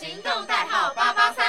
行动代号八八三。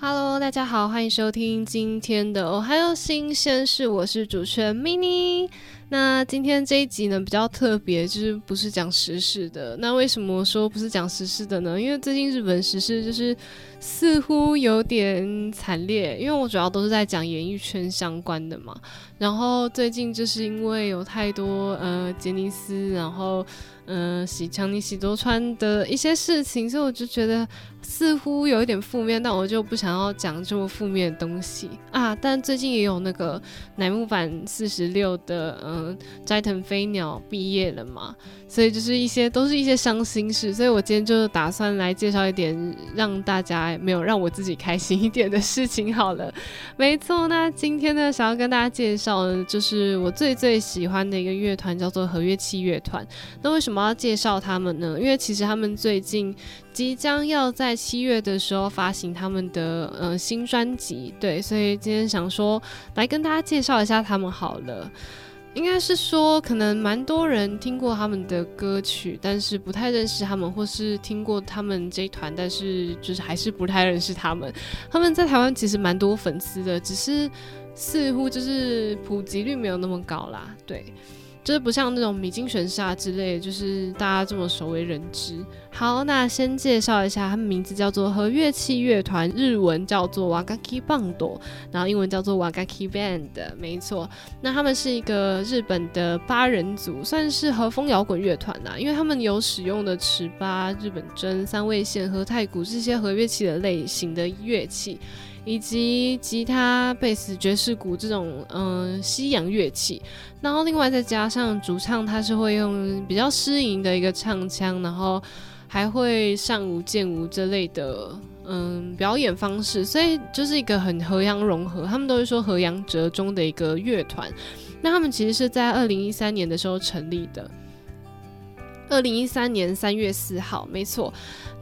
Hello，大家好，欢迎收听今天的 Ohio 新鲜事，我是主持人 mini。那今天这一集呢比较特别，就是不是讲时事的。那为什么说不是讲时事的呢？因为最近日本时事就是似乎有点惨烈，因为我主要都是在讲演艺圈相关的嘛。然后最近就是因为有太多呃杰尼斯，然后嗯喜强尼喜多川的一些事情，所以我就觉得似乎有一点负面，但我就不想要讲这么负面的东西啊。但最近也有那个乃木坂四十六的嗯。斋藤飞鸟毕业了嘛，所以就是一些都是一些伤心事，所以我今天就打算来介绍一点让大家没有让我自己开心一点的事情好了。没错，那今天呢，想要跟大家介绍的就是我最最喜欢的一个乐团，叫做和乐器乐团。那为什么我要介绍他们呢？因为其实他们最近即将要在七月的时候发行他们的呃新专辑，对，所以今天想说来跟大家介绍一下他们好了。应该是说，可能蛮多人听过他们的歌曲，但是不太认识他们，或是听过他们这一团，但是就是还是不太认识他们。他们在台湾其实蛮多粉丝的，只是似乎就是普及率没有那么高啦。对。就是不像那种米津玄师啊之类，就是大家这么熟为人知。好，那先介绍一下，他们名字叫做和乐器乐团，日文叫做 Wagaki Band，然后英文叫做 Wagaki Band，没错。那他们是一个日本的八人组，算是和风摇滚乐团呐，因为他们有使用的尺八、日本筝、三味线和太鼓这些和乐器的类型的乐器。以及吉他、贝斯、爵士鼓这种嗯西洋乐器，然后另外再加上主唱，他是会用比较诗吟的一个唱腔，然后还会上舞、剑舞这类的嗯表演方式，所以就是一个很和洋融合。他们都是说和洋折中的一个乐团。那他们其实是在二零一三年的时候成立的。二零一三年三月四号，没错。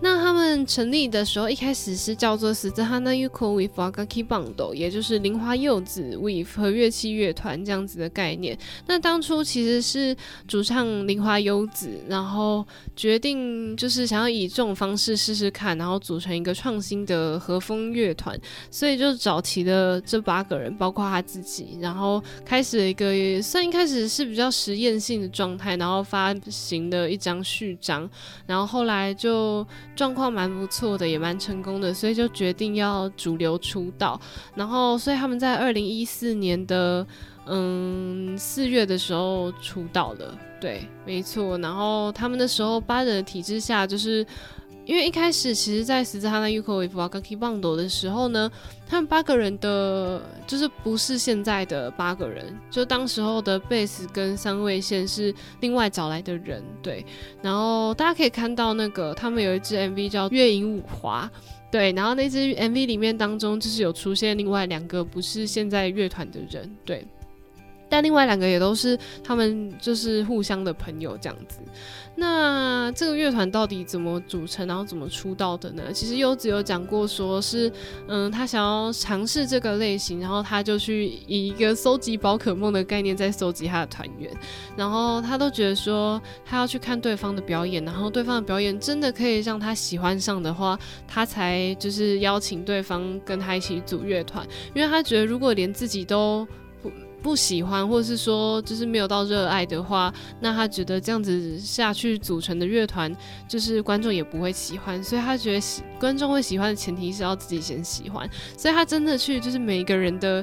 那他们成立的时候，一开始是叫做 “Suzhana Yuko with Agaki Band”，也就是铃花柚子 with 和乐器乐团这样子的概念。那当初其实是主唱铃花柚子，然后决定就是想要以这种方式试试看，然后组成一个创新的和风乐团，所以就找齐了这八个人，包括他自己，然后开始了一个算一开始是比较实验性的状态，然后发行的。一张序章，然后后来就状况蛮不错的，也蛮成功的，所以就决定要主流出道。然后，所以他们在二零一四年的嗯四月的时候出道了，对，没错。然后他们的时候八人的体制下，就是。因为一开始，其实，在十字哈纳 Uko with Wagaki Band 的时候呢，他们八个人的，就是不是现在的八个人，就当时候的贝斯跟三位线是另外找来的人，对。然后大家可以看到，那个他们有一支 MV 叫《月影舞华》，对。然后那支 MV 里面当中，就是有出现另外两个不是现在乐团的人，对。但另外两个也都是他们就是互相的朋友这样子。那这个乐团到底怎么组成，然后怎么出道的呢？其实优子有讲过，说是嗯，他想要尝试这个类型，然后他就去以一个搜集宝可梦的概念在搜集他的团员，然后他都觉得说他要去看对方的表演，然后对方的表演真的可以让他喜欢上的话，他才就是邀请对方跟他一起组乐团，因为他觉得如果连自己都。不喜欢，或者是说就是没有到热爱的话，那他觉得这样子下去组成的乐团，就是观众也不会喜欢。所以他觉得喜观众会喜欢的前提是要自己先喜欢。所以他真的去就是每一个人的，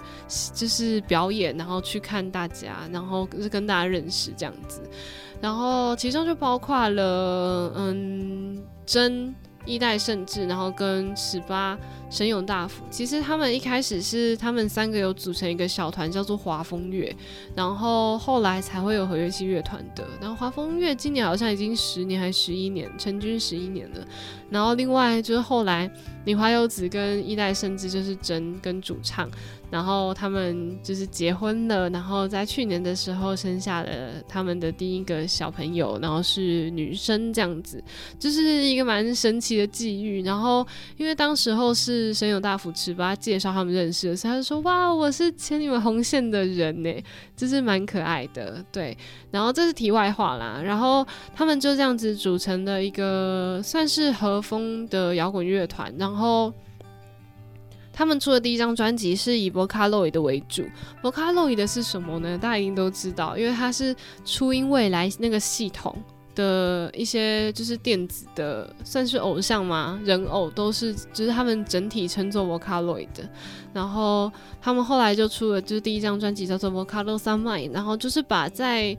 就是表演，然后去看大家，然后是跟大家认识这样子。然后其中就包括了嗯真。一代圣治，然后跟十八神勇大辅，其实他们一开始是他们三个有组成一个小团，叫做华风月，然后后来才会有和乐器乐团的。然后华风月今年好像已经十年还是十一年，成军十一年了。然后另外就是后来铃花优子跟一代甚至就是真跟主唱。然后他们就是结婚了，然后在去年的时候生下了他们的第一个小朋友，然后是女生这样子，就是一个蛮神奇的际遇。然后因为当时候是神友大扶持把他介绍他们认识的，所以他就说：“哇，我是牵你们红线的人呢，就是蛮可爱的。”对，然后这是题外话啦。然后他们就这样子组成了一个算是和风的摇滚乐团，然后。然后他们出的第一张专辑是以 Vocaloid 的为主，Vocaloid 的是什么呢？大家一定都知道，因为它是初音未来那个系统的一些就是电子的，算是偶像吗？人偶都是，就是他们整体称作 Vocaloid。然后他们后来就出了就是第一张专辑叫做 Vocaloid Sunlight，然后就是把在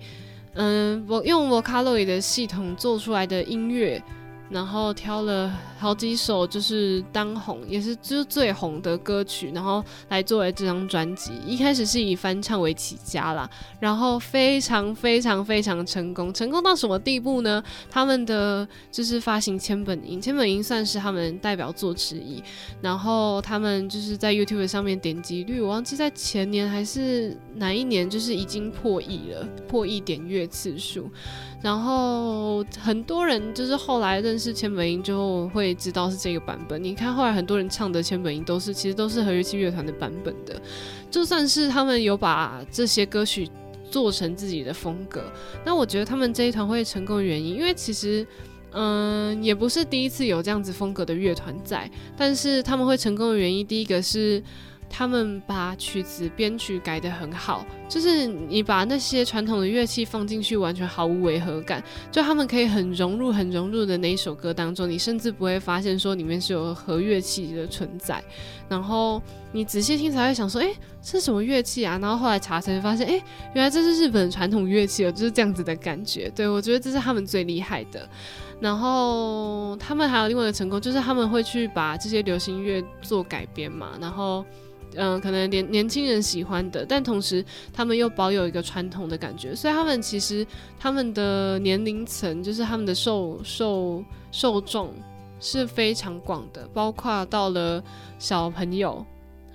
嗯我用 Vocaloid 的系统做出来的音乐。然后挑了好几首，就是当红，也是就是最红的歌曲，然后来作为这张专辑。一开始是以翻唱为起家啦，然后非常非常非常成功，成功到什么地步呢？他们的就是发行千本樱，千本樱算是他们代表作之一。然后他们就是在 YouTube 上面点击率，我忘记在前年还是哪一年，就是已经破亿了，破亿点阅次数。然后很多人就是后来认识千本樱之后会知道是这个版本。你看后来很多人唱的千本樱都是其实都是和乐器乐团的版本的，就算是他们有把这些歌曲做成自己的风格。那我觉得他们这一团会成功的原因，因为其实嗯也不是第一次有这样子风格的乐团在，但是他们会成功的原因，第一个是。他们把曲子编曲改得很好，就是你把那些传统的乐器放进去，完全毫无违和感。就他们可以很融入、很融入的那一首歌当中，你甚至不会发现说里面是有和乐器的存在。然后你仔细听才会想说，哎，这是什么乐器啊？然后后来查才发现，哎，原来这是日本传统乐器哦，就是这样子的感觉。对我觉得这是他们最厉害的。然后他们还有另外一个成功，就是他们会去把这些流行乐做改编嘛，然后。嗯，可能年年轻人喜欢的，但同时他们又保有一个传统的感觉，所以他们其实他们的年龄层，就是他们的受受受众是非常广的，包括到了小朋友，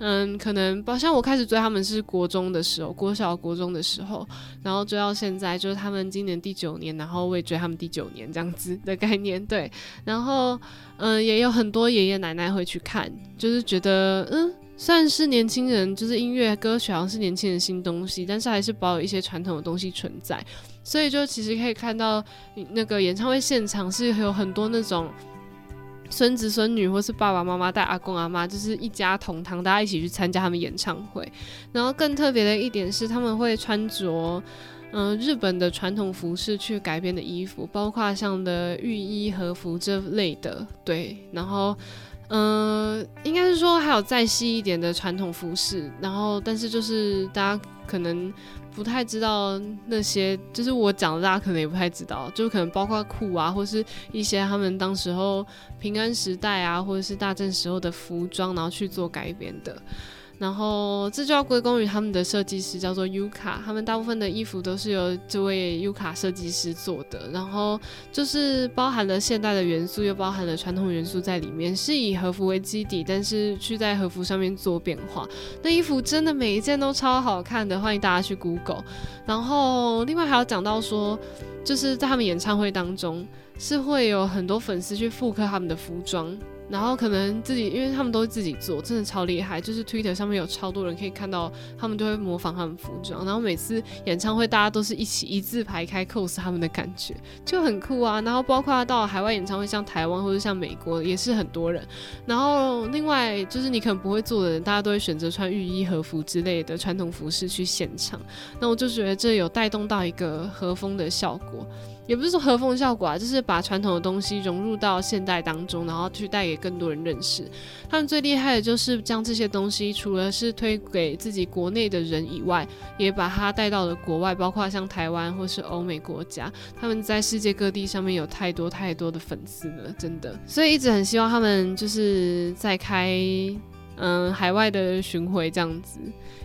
嗯，可能包像我开始追他们是国中的时候，国小国中的时候，然后追到现在，就是他们今年第九年，然后我也追他们第九年这样子的概念，对，然后嗯，也有很多爷爷奶奶会去看，就是觉得嗯。算是年轻人，就是音乐歌曲好像是年轻人新东西，但是还是保有一些传统的东西存在。所以就其实可以看到，那个演唱会现场是有很多那种孙子孙女，或是爸爸妈妈带阿公阿妈，就是一家同堂，大家一起去参加他们演唱会。然后更特别的一点是，他们会穿着嗯日本的传统服饰去改编的衣服，包括像的浴衣和服这类的，对，然后。嗯，应该是说还有再细一点的传统服饰，然后但是就是大家可能不太知道那些，就是我讲的，大家可能也不太知道，就可能包括裤啊，或是一些他们当时候平安时代啊，或者是大正时候的服装，然后去做改编的。然后这就要归功于他们的设计师，叫做 Yuka。他们大部分的衣服都是由这位 Yuka 设计师做的。然后就是包含了现代的元素，又包含了传统元素在里面，是以和服为基底，但是去在和服上面做变化。那衣服真的每一件都超好看的，欢迎大家去 Google。然后另外还要讲到说，就是在他们演唱会当中，是会有很多粉丝去复刻他们的服装。然后可能自己，因为他们都是自己做，真的超厉害。就是 Twitter 上面有超多人可以看到，他们就会模仿他们服装。然后每次演唱会，大家都是一起一字排开 cos 他们的感觉，就很酷啊。然后包括到海外演唱会，像台湾或者像美国，也是很多人。然后另外就是你可能不会做的人，大家都会选择穿浴衣和服之类的传统服饰去现场。那我就觉得这有带动到一个和风的效果。也不是说和风效果啊，就是把传统的东西融入到现代当中，然后去带给更多人认识。他们最厉害的就是将这些东西，除了是推给自己国内的人以外，也把它带到了国外，包括像台湾或是欧美国家。他们在世界各地上面有太多太多的粉丝了，真的。所以一直很希望他们就是在开。嗯海外的巡回这样子。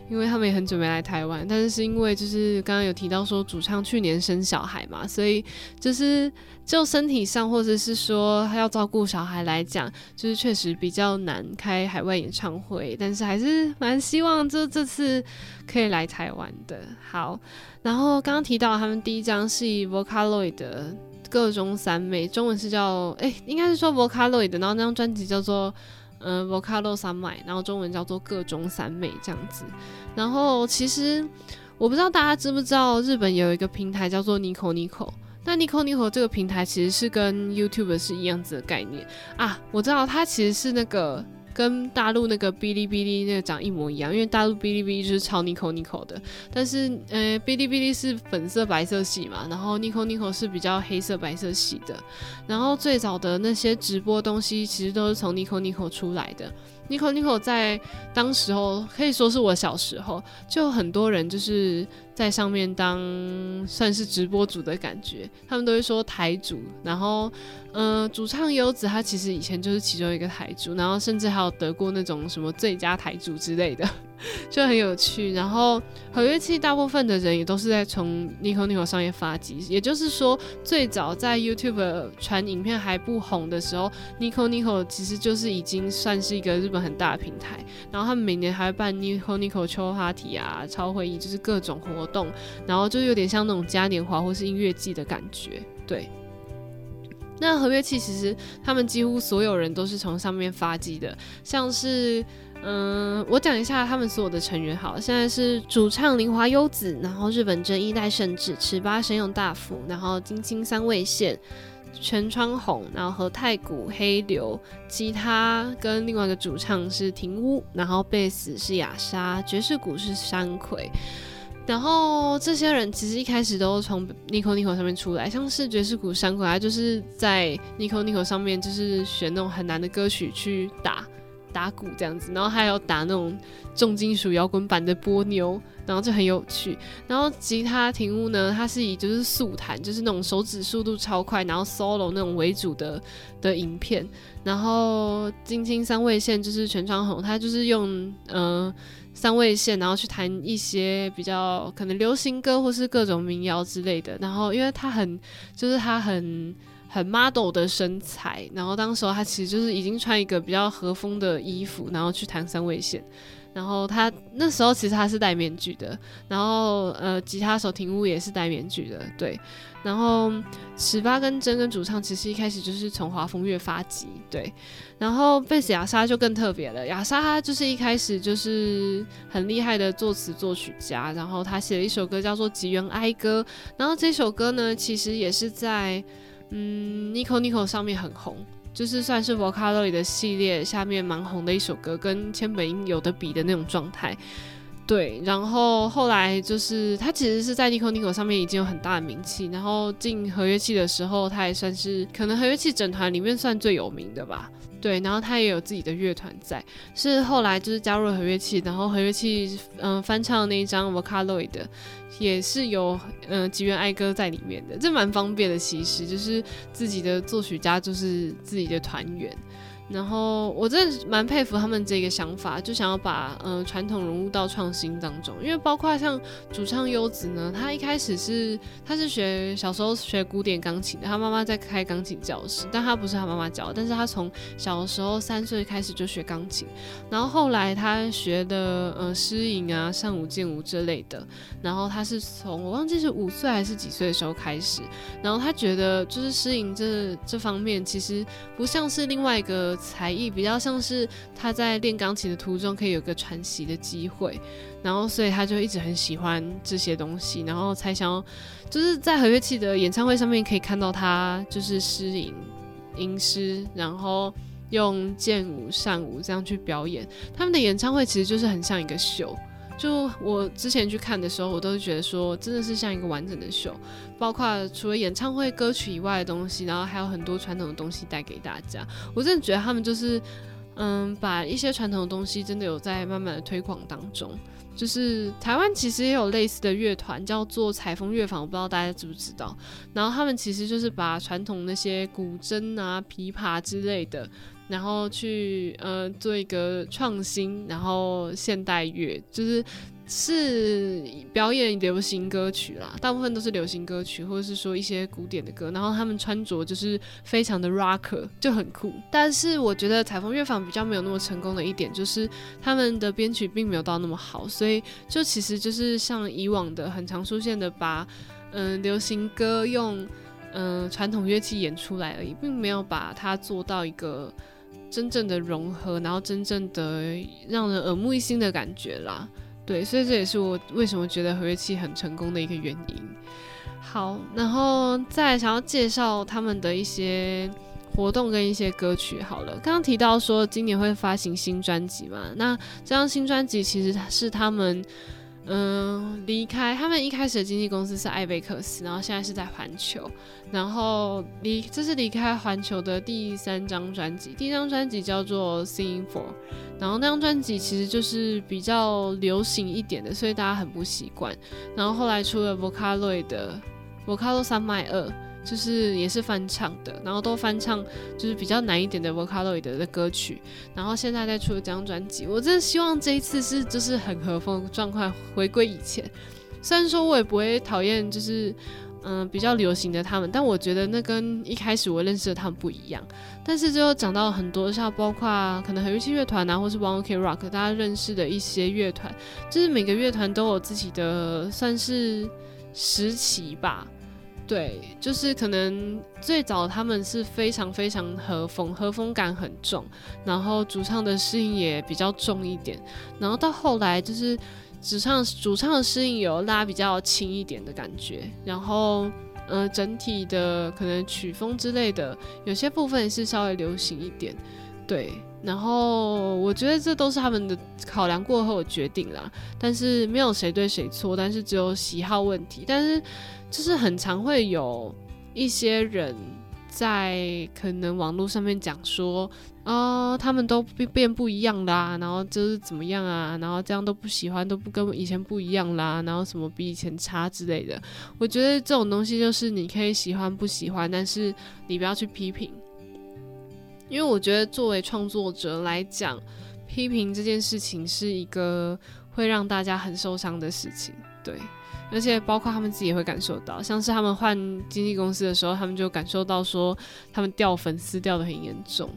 因为他们也很准备来台湾，但是是因为就是刚刚有提到说主唱去年生小孩嘛，所以就是就身体上或者是说他要照顾小孩来讲，就是确实比较难开海外演唱会，但是还是蛮希望就这次可以来台湾的。好，然后刚刚提到他们第一张是 Vocaloid 的各中三妹，中文是叫哎，应该是说 Vocaloid，然后那张专辑叫做。嗯，Vocalo 三妹，然后中文叫做各种三美这样子。然后其实我不知道大家知不知道，日本有一个平台叫做 Nico Nico。那 Nico Nico 这个平台其实是跟 YouTube 是一样子的概念啊。我知道它其实是那个。跟大陆那个哔哩哔哩那个长一模一样，因为大陆哔哩哔哩就是抄 Nico Nico 的，但是呃哔哩哔哩是粉色白色系嘛，然后 Nico Nico 是比较黑色白色系的，然后最早的那些直播东西其实都是从 Nico Nico 出来的。Nico Nico 在当时候可以说是我小时候，就很多人就是在上面当算是直播主的感觉，他们都会说台主，然后嗯，主唱优子他其实以前就是其中一个台主，然后甚至还有得过那种什么最佳台主之类的。就很有趣，然后合约器大部分的人也都是在从 Nico Nico 上面发迹，也就是说，最早在 YouTube 传影片还不红的时候，Nico Nico 其实就是已经算是一个日本很大的平台。然后他们每年还会办 Nico Nico 秋花体啊、超会议，就是各种活动，然后就有点像那种嘉年华或是音乐季的感觉。对，那合约器其实他们几乎所有人都是从上面发迹的，像是。嗯，我讲一下他们所有的成员好。现在是主唱林华优子，然后日本真一代圣治、尺八神勇大辅，然后金青三位线、全川红，然后和太古黑流，吉他跟另外一个主唱是庭屋，然后贝斯是雅莎，爵士鼓是山葵。然后这些人其实一开始都从 Nico Nico 上面出来，像是爵士鼓山葵，他就是在 Nico Nico 上面就是选那种很难的歌曲去打。打鼓这样子，然后还有打那种重金属摇滚版的波妞，然后就很有趣。然后吉他庭屋呢，它是以就是速弹，就是那种手指速度超快，然后 solo 那种为主的的影片。然后金青三位线就是全川红，他就是用嗯三位线，然后去弹一些比较可能流行歌或是各种民谣之类的。然后因为他很就是他很。很 model 的身材，然后当时候他其实就是已经穿一个比较和风的衣服，然后去弹三位线，然后他那时候其实他是戴面具的，然后呃吉他手庭屋也是戴面具的，对，然后十八跟真跟主唱其实一开始就是从华风乐发迹，对，然后贝斯雅莎就更特别了，雅莎她就是一开始就是很厉害的作词作曲家，然后他写了一首歌叫做《吉原哀歌》，然后这首歌呢其实也是在。嗯，Nico Nico 上面很红，就是算是 Vocaloid 的系列下面蛮红的一首歌，跟千本樱有的比的那种状态。对，然后后来就是他其实是在 Nico Nico 上面已经有很大的名气，然后进合约器的时候，他也算是可能合约器整团里面算最有名的吧。对，然后他也有自己的乐团在，是后来就是加入了合约器，然后合约器嗯翻唱那一张 Vocaloid，也是有嗯吉原爱歌在里面的，这蛮方便的，其实就是自己的作曲家就是自己的团员。然后我真的蛮佩服他们这个想法，就想要把嗯传统融入到创新当中。因为包括像主唱优子呢，他一开始是他是学小时候学古典钢琴的，他妈妈在开钢琴教室，但他不是他妈妈教，但是他从小时候三岁开始就学钢琴，然后后来他学的呃诗吟啊、上舞、剑舞之类的，然后他是从我忘记是五岁还是几岁的时候开始，然后他觉得就是诗吟这这方面其实不像是另外一个。才艺比较像是他在练钢琴的途中可以有个喘息的机会，然后所以他就一直很喜欢这些东西，然后才想要就是在和乐器的演唱会上面可以看到他就是诗吟吟诗，然后用剑舞善舞这样去表演。他们的演唱会其实就是很像一个秀。就我之前去看的时候，我都觉得说，真的是像一个完整的秀，包括除了演唱会歌曲以外的东西，然后还有很多传统的东西带给大家。我真的觉得他们就是，嗯，把一些传统的东西真的有在慢慢的推广当中。就是台湾其实也有类似的乐团，叫做采风乐坊，我不知道大家知不知道。然后他们其实就是把传统那些古筝啊、琵琶之类的，然后去呃做一个创新，然后现代乐就是。是表演流行歌曲啦，大部分都是流行歌曲，或者是说一些古典的歌。然后他们穿着就是非常的 rock，就很酷。但是我觉得采风乐坊比较没有那么成功的一点，就是他们的编曲并没有到那么好，所以就其实就是像以往的很常出现的，把嗯流行歌用嗯传统乐器演出来而已，并没有把它做到一个真正的融合，然后真正的让人耳目一新的感觉啦。对，所以这也是我为什么觉得合约期很成功的一个原因。好，然后再想要介绍他们的一些活动跟一些歌曲。好了，刚刚提到说今年会发行新专辑嘛？那这张新专辑其实是他们。嗯，离开他们一开始的经纪公司是艾贝克斯，然后现在是在环球，然后离这是离开环球的第三张专辑，第一张专辑叫做《Sing For》，然后那张专辑其实就是比较流行一点的，所以大家很不习惯。然后后来出了 Vocaloid 的 Vocaloid 三麦二。就是也是翻唱的，然后都翻唱就是比较难一点的 Vocaloid 的歌曲，然后现在在出这张专辑，我真的希望这一次是就是很和风的状况回归以前。虽然说我也不会讨厌就是嗯比较流行的他们，但我觉得那跟一开始我认识的他们不一样。但是最后讲到很多像包括可能很乐器乐团啊，或是 One Ok Rock 大家认识的一些乐团，就是每个乐团都有自己的算是时期吧。对，就是可能最早他们是非常非常和风，和风感很重，然后主唱的适应也比较重一点，然后到后来就是主唱主唱的适应有拉比较轻一点的感觉，然后呃整体的可能曲风之类的有些部分是稍微流行一点，对，然后我觉得这都是他们的考量过后决定啦，但是没有谁对谁错，但是只有喜好问题，但是。就是很常会有一些人在可能网络上面讲说，啊，他们都变变不一样啦，然后就是怎么样啊，然后这样都不喜欢，都不跟以前不一样啦，然后什么比以前差之类的。我觉得这种东西就是你可以喜欢不喜欢，但是你不要去批评，因为我觉得作为创作者来讲，批评这件事情是一个会让大家很受伤的事情，对。而且包括他们自己也会感受到，像是他们换经纪公司的时候，他们就感受到说他们掉粉丝掉的很严重，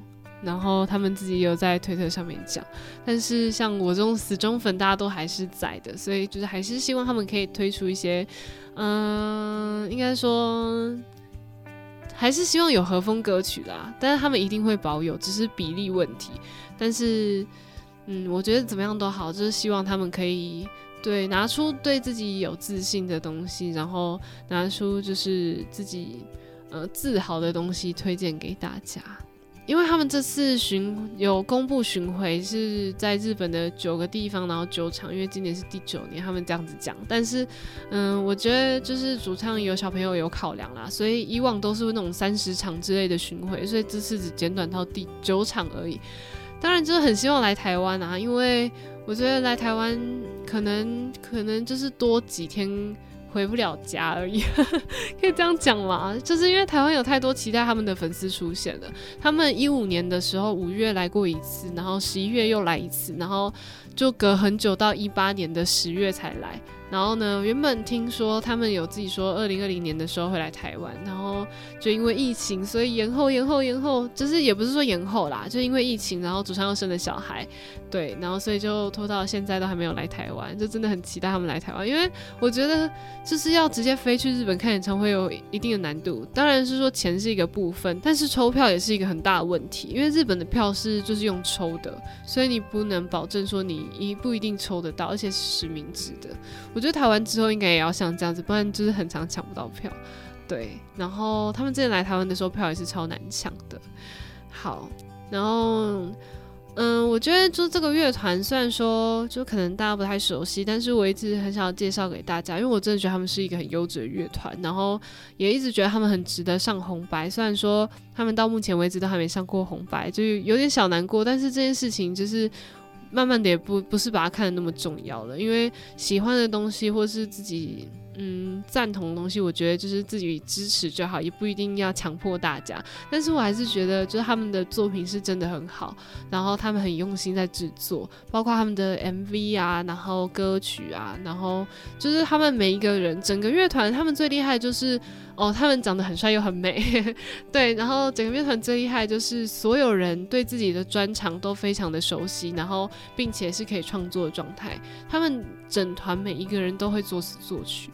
然后他们自己有在推特上面讲。但是像我这种死忠粉，大家都还是在的，所以就是还是希望他们可以推出一些，嗯，应该说还是希望有和风歌曲啦。但是他们一定会保有，只是比例问题。但是，嗯，我觉得怎么样都好，就是希望他们可以。对，拿出对自己有自信的东西，然后拿出就是自己呃自豪的东西推荐给大家。因为他们这次巡有公布巡回是在日本的九个地方，然后九场，因为今年是第九年，他们这样子讲。但是，嗯，我觉得就是主唱有小朋友有考量啦，所以以往都是那种三十场之类的巡回，所以这次只简短到第九场而已。当然，就是很希望来台湾啊，因为。我觉得来台湾可能可能就是多几天回不了家而已，可以这样讲吗？就是因为台湾有太多期待他们的粉丝出现了。他们一五年的时候五月来过一次，然后十一月又来一次，然后就隔很久到一八年的十月才来。然后呢？原本听说他们有自己说，二零二零年的时候会来台湾，然后就因为疫情，所以延后、延后、延后，就是也不是说延后啦，就因为疫情，然后主唱又生了小孩，对，然后所以就拖到现在都还没有来台湾，就真的很期待他们来台湾，因为我觉得就是要直接飞去日本看演唱会有一定的难度，当然是说钱是一个部分，但是抽票也是一个很大的问题，因为日本的票是就是用抽的，所以你不能保证说你一不一定抽得到，而且是实名制的。我觉得台湾之后应该也要像这样子，不然就是很常抢不到票。对，然后他们之前来台湾的时候，票也是超难抢的。好，然后嗯，我觉得就这个乐团，虽然说就可能大家不太熟悉，但是我一直很想要介绍给大家，因为我真的觉得他们是一个很优质的乐团，然后也一直觉得他们很值得上红白。虽然说他们到目前为止都还没上过红白，就有点小难过，但是这件事情就是慢慢的也不不是把它看得那么重要了，因为喜欢的东西或是自己。嗯，赞同的东西，我觉得就是自己支持就好，也不一定要强迫大家。但是我还是觉得，就是他们的作品是真的很好，然后他们很用心在制作，包括他们的 MV 啊，然后歌曲啊，然后就是他们每一个人，整个乐团，他们最厉害就是哦，他们长得很帅又很美，对，然后整个乐团最厉害就是所有人对自己的专长都非常的熟悉，然后并且是可以创作的状态，他们整团每一个人都会作词作曲。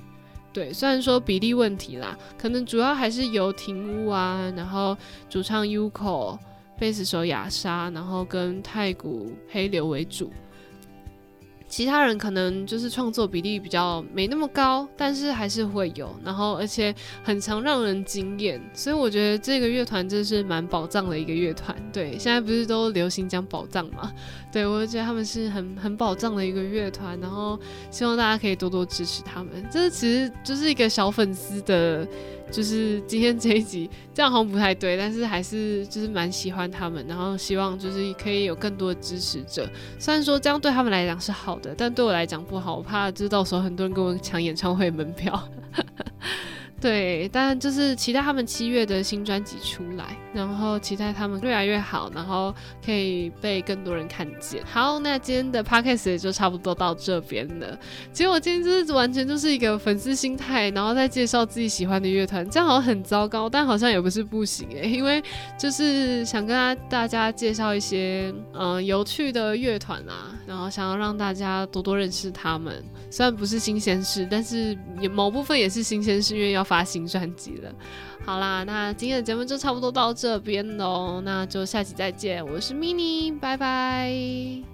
对，虽然说比例问题啦，可能主要还是由庭屋啊，然后主唱 Uko、贝斯手雅莎，然后跟太古黑流为主。其他人可能就是创作比例比较没那么高，但是还是会有，然后而且很常让人惊艳，所以我觉得这个乐团真是蛮宝藏的一个乐团。对，现在不是都流行讲宝藏嘛？对我就觉得他们是很很宝藏的一个乐团，然后希望大家可以多多支持他们。这其实就是一个小粉丝的。就是今天这一集，这样好像不太对，但是还是就是蛮喜欢他们，然后希望就是可以有更多的支持者。虽然说这样对他们来讲是好，但对我来讲不好，我怕就是到时候很多人跟我抢演唱会门票。对，但就是期待他们七月的新专辑出来，然后期待他们越来越好，然后可以被更多人看见。好，那今天的 podcast 也就差不多到这边了。其实我今天就是完全就是一个粉丝心态，然后再介绍自己喜欢的乐团，这样好像很糟糕，但好像也不是不行诶，因为就是想跟大家介绍一些嗯有趣的乐团啊，然后想要让大家多多认识他们。虽然不是新鲜事，但是也某部分也是新鲜事，因为要发。发新专辑了，好啦，那今天的节目就差不多到这边喽，那就下期再见，我是 mini，拜拜。